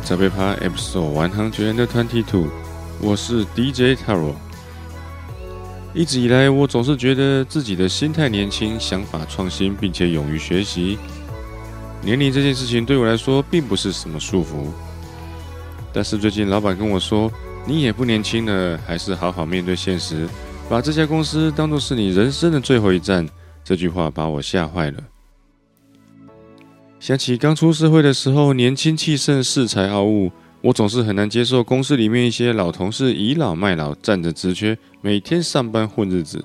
早被趴 Episode One Hundred Twenty Two，我是 DJ Taro。一直以来，我总是觉得自己的心态年轻、想法创新，并且勇于学习。年龄这件事情对我来说并不是什么束缚。但是最近老板跟我说：“你也不年轻了，还是好好面对现实，把这家公司当作是你人生的最后一站。”这句话把我吓坏了。想起刚出社会的时候，年轻气盛、恃才傲物，我总是很难接受公司里面一些老同事倚老卖老，占着职缺，每天上班混日子。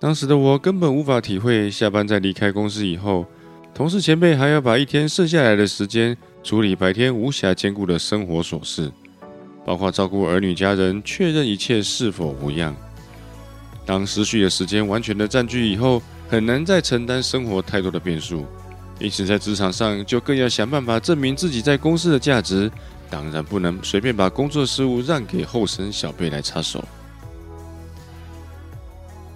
当时的我根本无法体会，下班再离开公司以后，同事前辈还要把一天剩下来的时间处理白天无暇兼顾的生活琐事，包括照顾儿女家人，确认一切是否无恙。当失去的时间完全的占据以后，很难再承担生活太多的变数。因此，在职场上就更要想办法证明自己在公司的价值，当然不能随便把工作事务让给后生小辈来插手。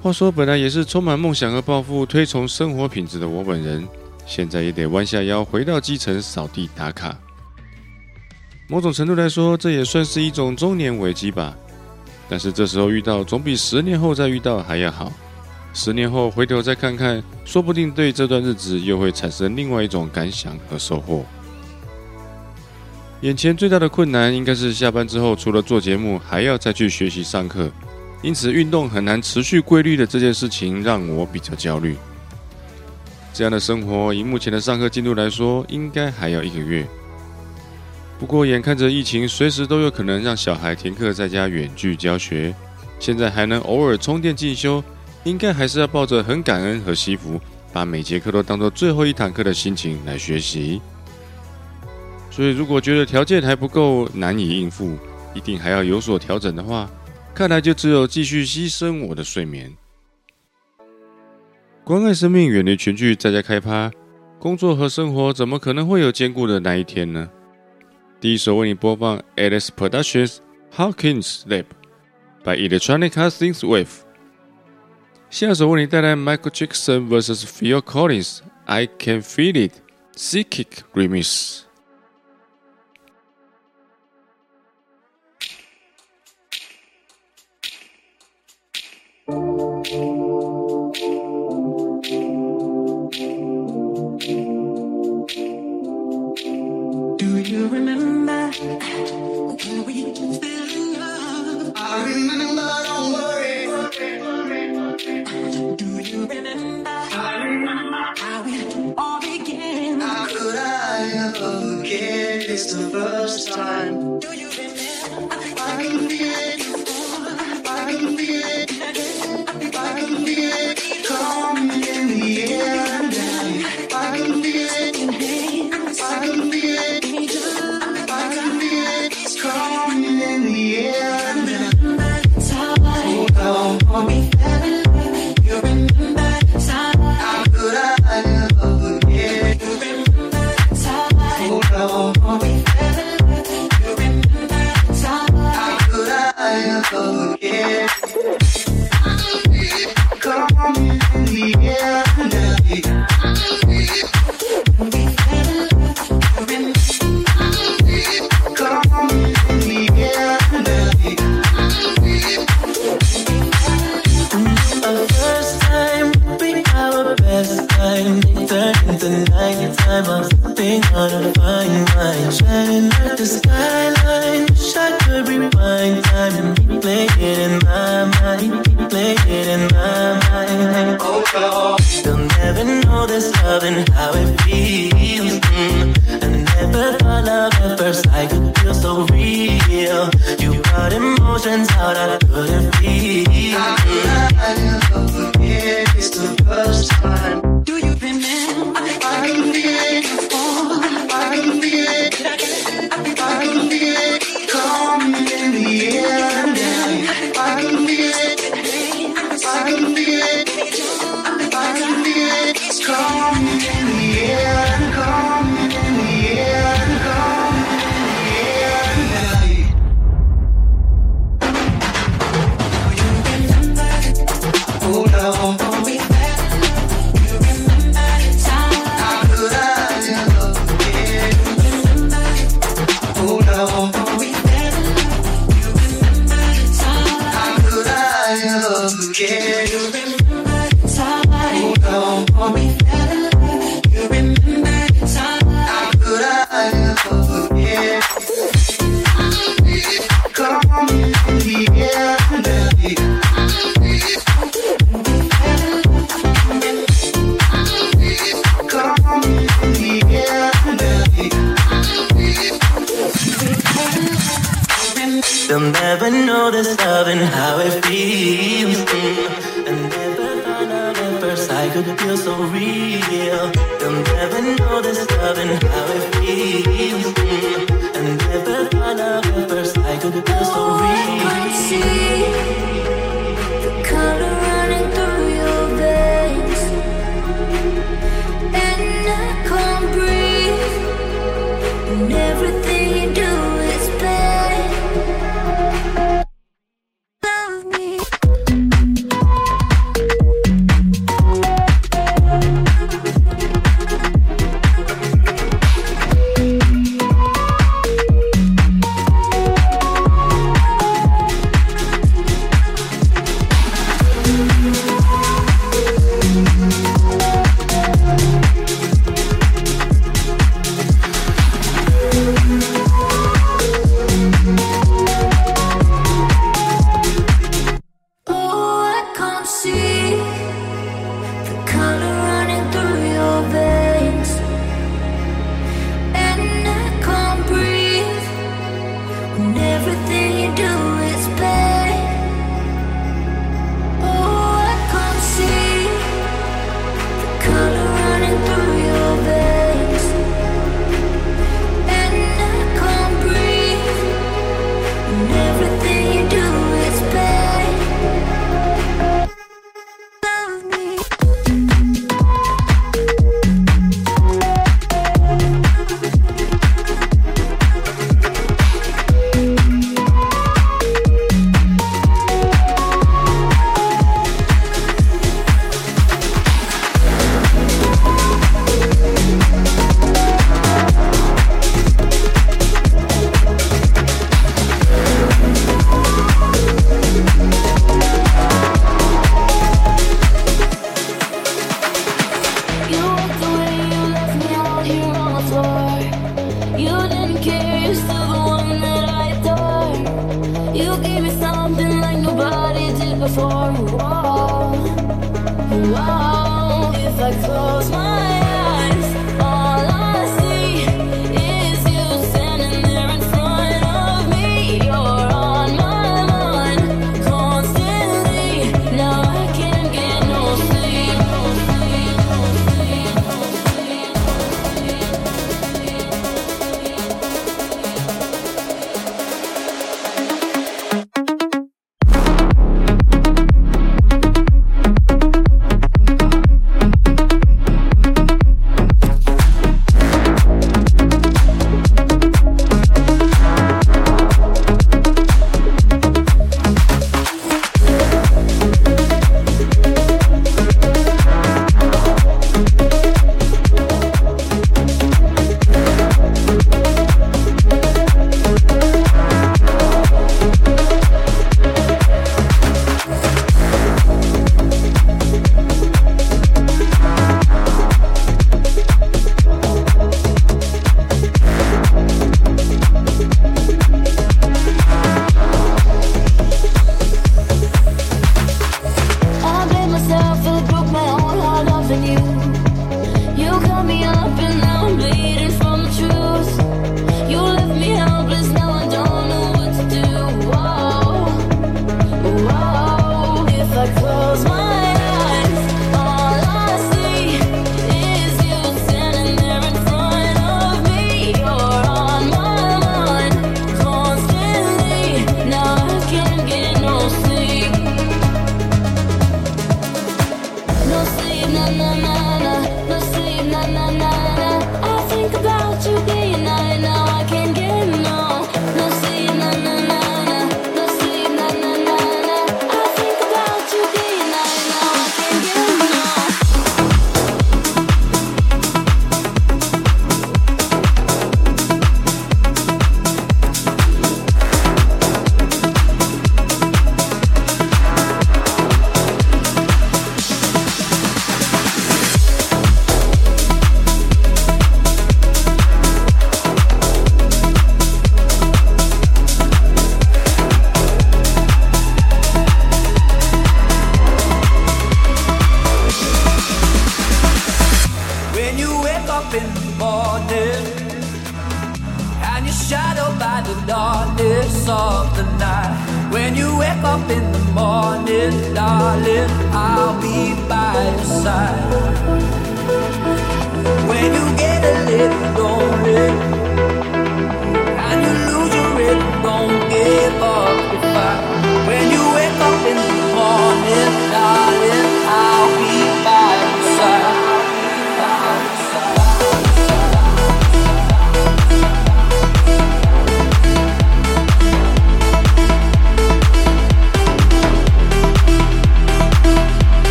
话说，本来也是充满梦想和抱负、推崇生活品质的我本人，现在也得弯下腰回到基层扫地打卡。某种程度来说，这也算是一种中年危机吧。但是这时候遇到，总比十年后再遇到还要好。十年后回头再看看，说不定对这段日子又会产生另外一种感想和收获。眼前最大的困难应该是下班之后，除了做节目，还要再去学习上课，因此运动很难持续规律的这件事情让我比较焦虑。这样的生活，以目前的上课进度来说，应该还要一个月。不过眼看着疫情随时都有可能让小孩停课在家远距教学，现在还能偶尔充电进修。应该还是要抱着很感恩和惜福，把每节课都当做最后一堂课的心情来学习。所以，如果觉得条件还不够难以应付，一定还要有所调整的话，看来就只有继续牺牲我的睡眠，关爱生命，远离群聚，在家开趴。工作和生活怎么可能会有兼顾的那一天呢？第一首为你播放 Alice Productions How Can Sleep by Electronic Castings Wave。下首为你带来 Michael Jackson vs Phil Collins I Can Feel It Psychic Remix。Do how it all began. How could I ever forget? It's the first time. Do you remember? I can feel couldn't be. I'm not in love again.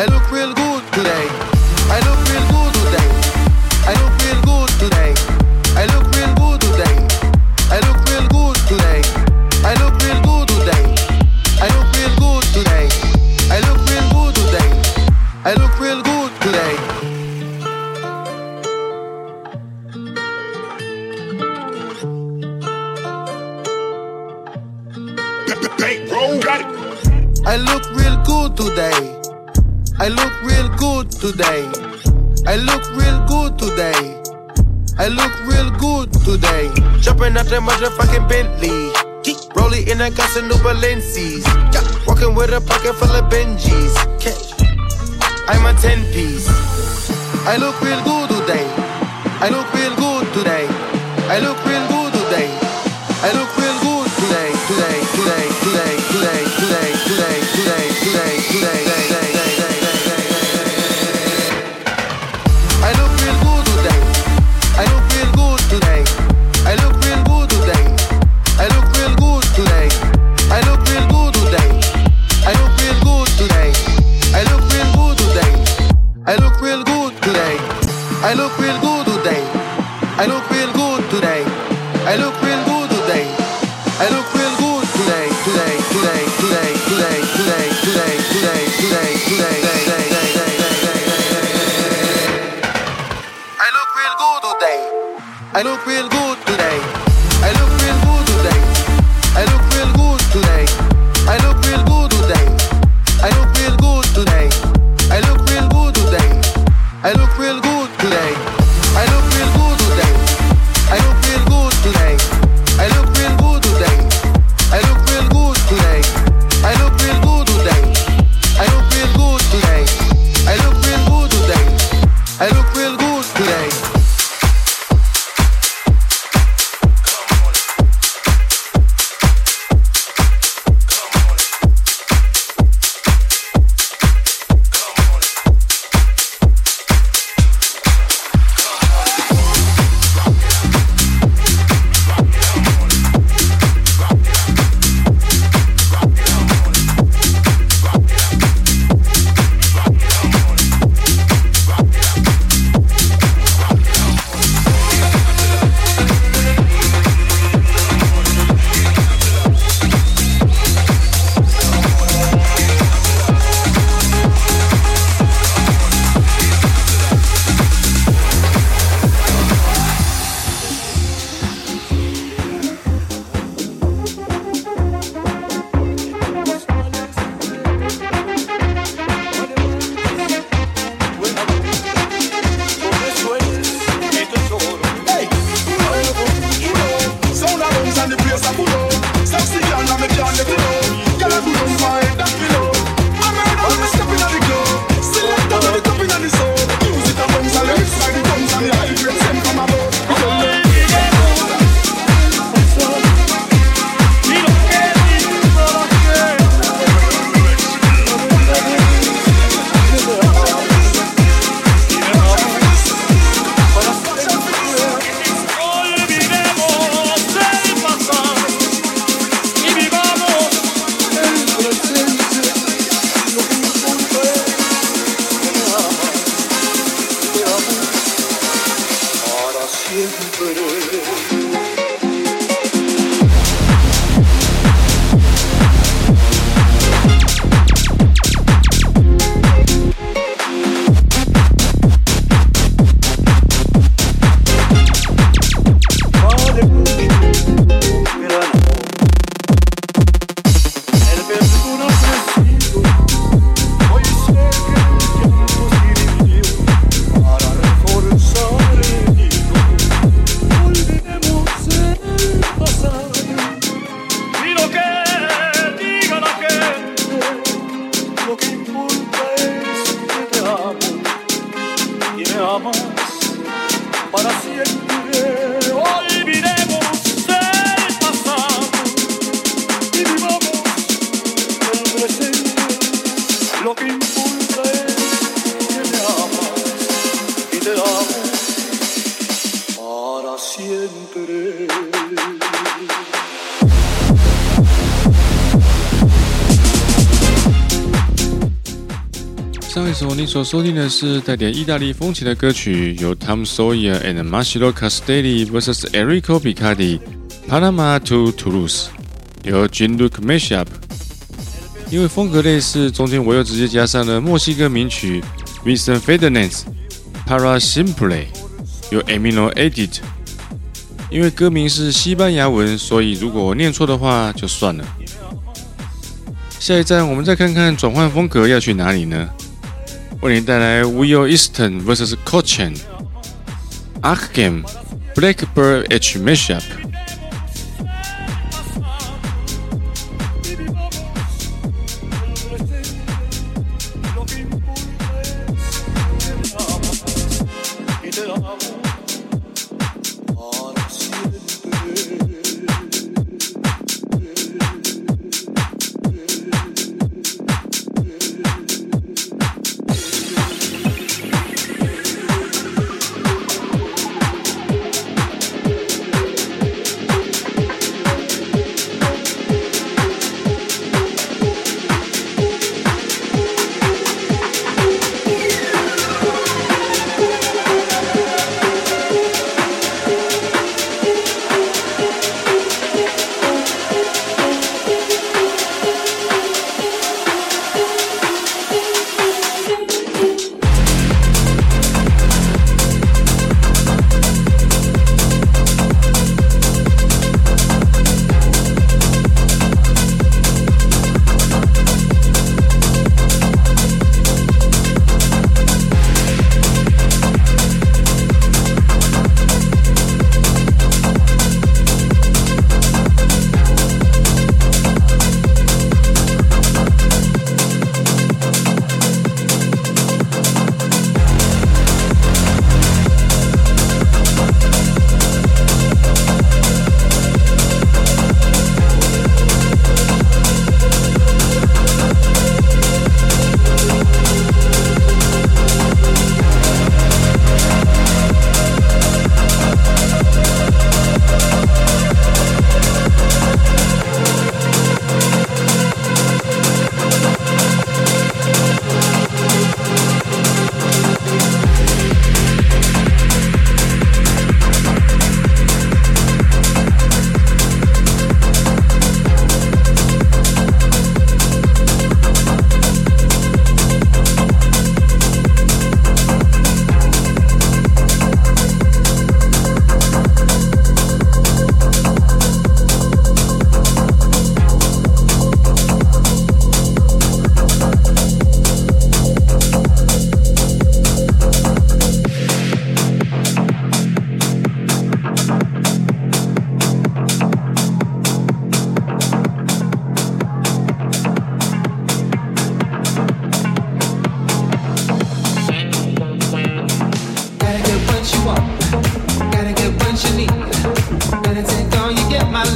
I look real good. 收听的是带点意大利风情的歌曲，由 Tom Sawyer and Marcelo Castelli vs Erico Picardi Panama to Toulouse 由 Jean Luc Meshup，因为风格类似，中间我又直接加上了墨西哥名曲 Mister Ferdinand Para Simple 由 Emilio Edit，因为歌名是西班牙文，所以如果我念错的话就算了。下一站，我们再看看转换风格要去哪里呢？为您带来 Will Easton vs Blackbird H Mashup。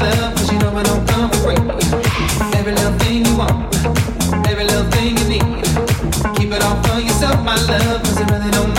you Keep it all for yourself, my love, cause it really don't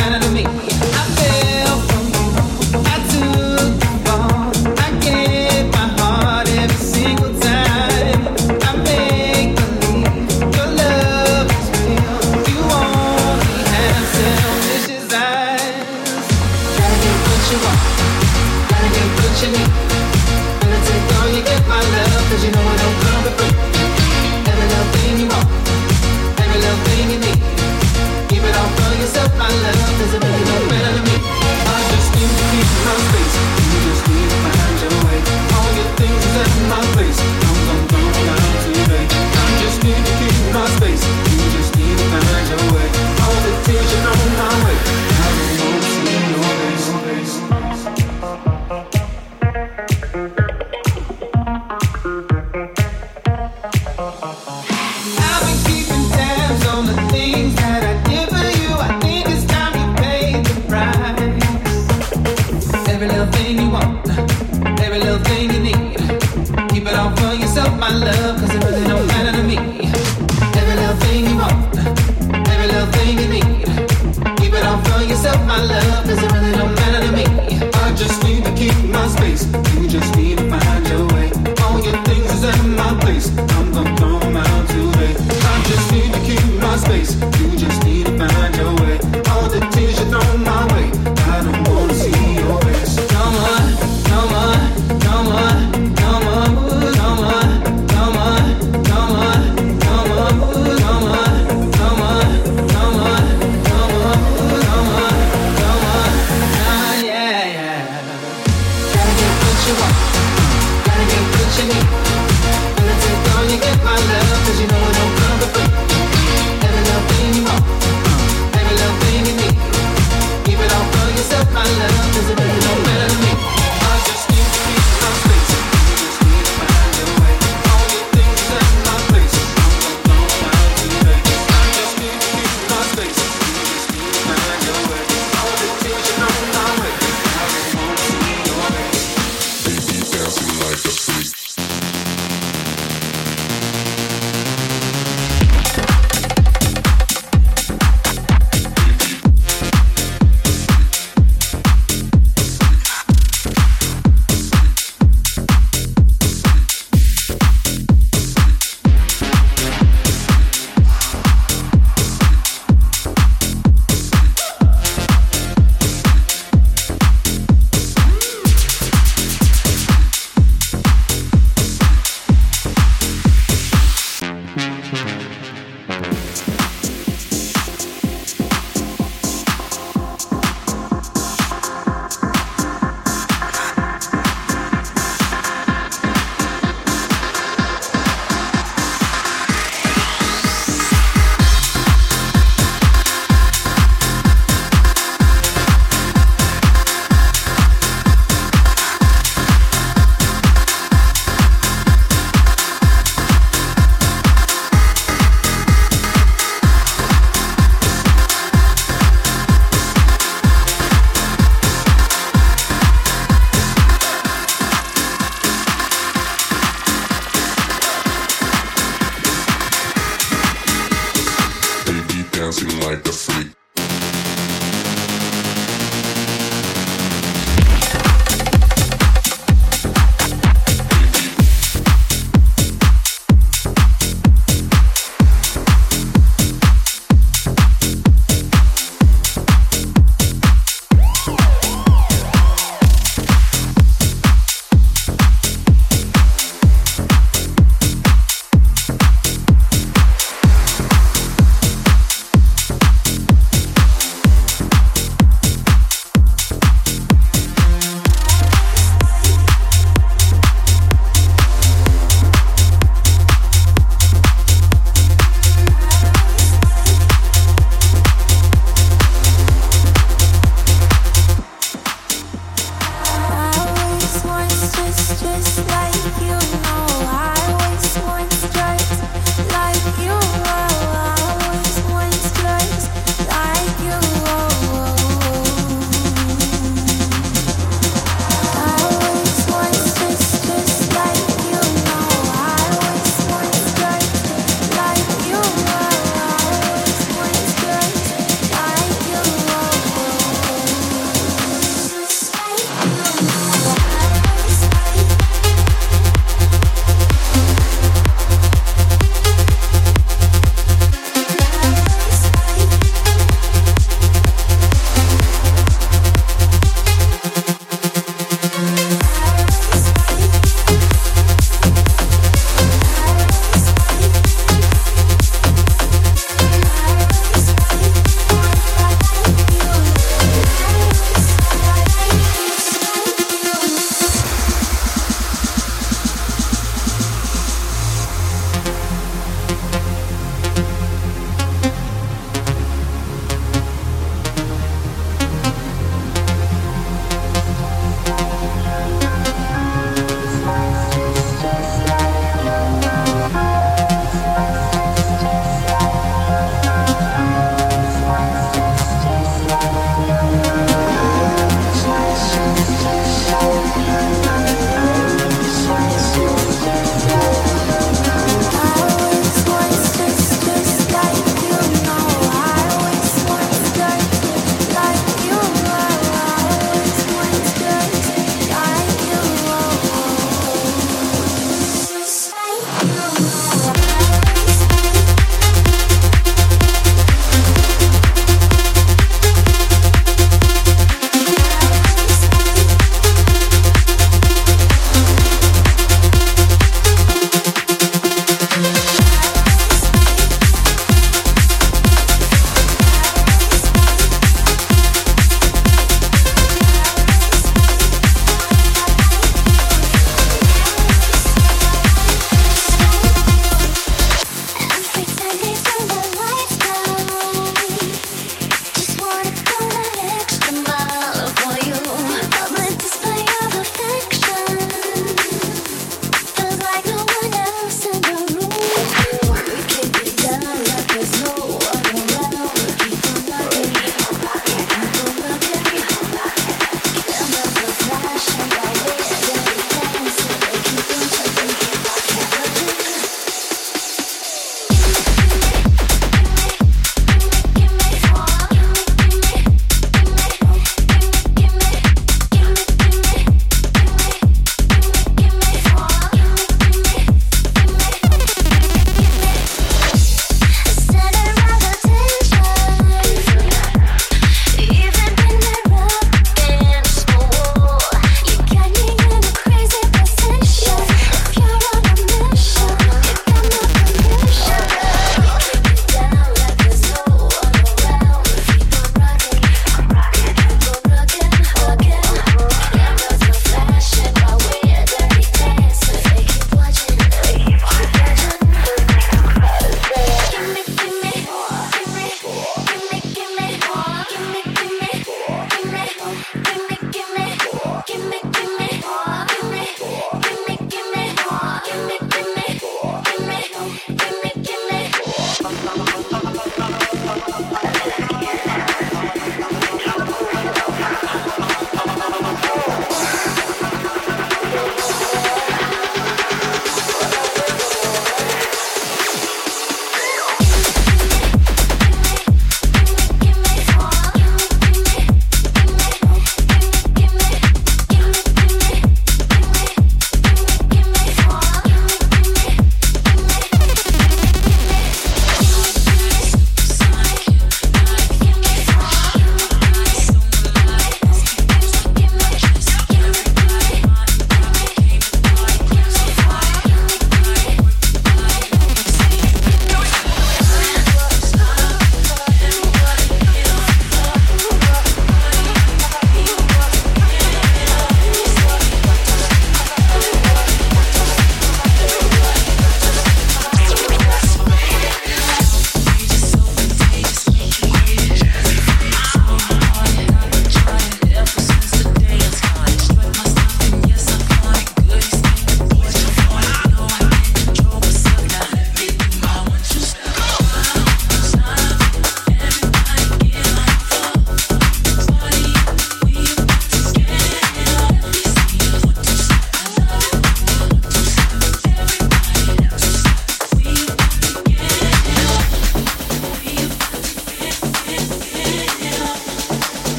myself my love, does it really don't matter?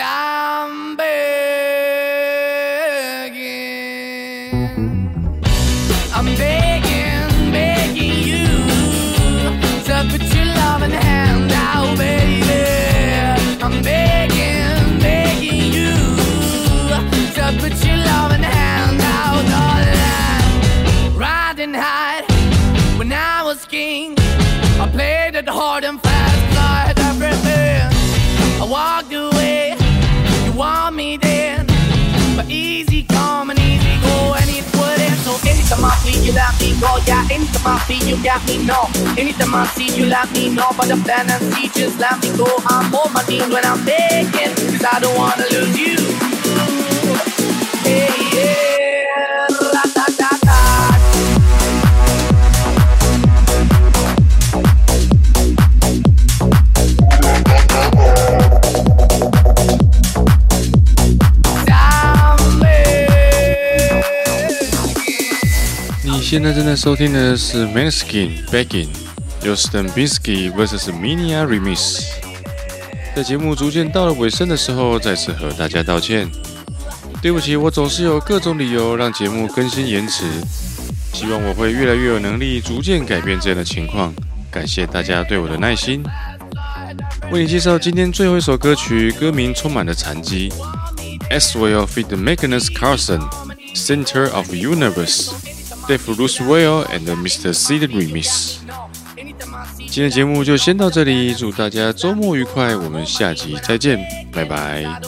I'm begging. I'm begging. Go, yeah. Anytime I feel you got me, no. Anytime I see you let me know. But the see, just let me go. I'm on my knees when I'm begging, cause I don't wanna lose you. Hey, yeah, 现在正在收听的是 Manskin Begging，由 Stan Binsky vs Minia Remix。在节目逐渐到了尾声的时候，再次和大家道歉，对不起，我总是有各种理由让节目更新延迟。希望我会越来越有能力，逐渐改变这样的情况。感谢大家对我的耐心。为你介绍今天最后一首歌曲，歌名充满了残疾。Axwell feat. Magnus Carlsen, Center of Universe, Dave Roosevelt and Mr. C 的 remix。今天节目就先到这里，祝大家周末愉快，我们下集再见，拜拜。 I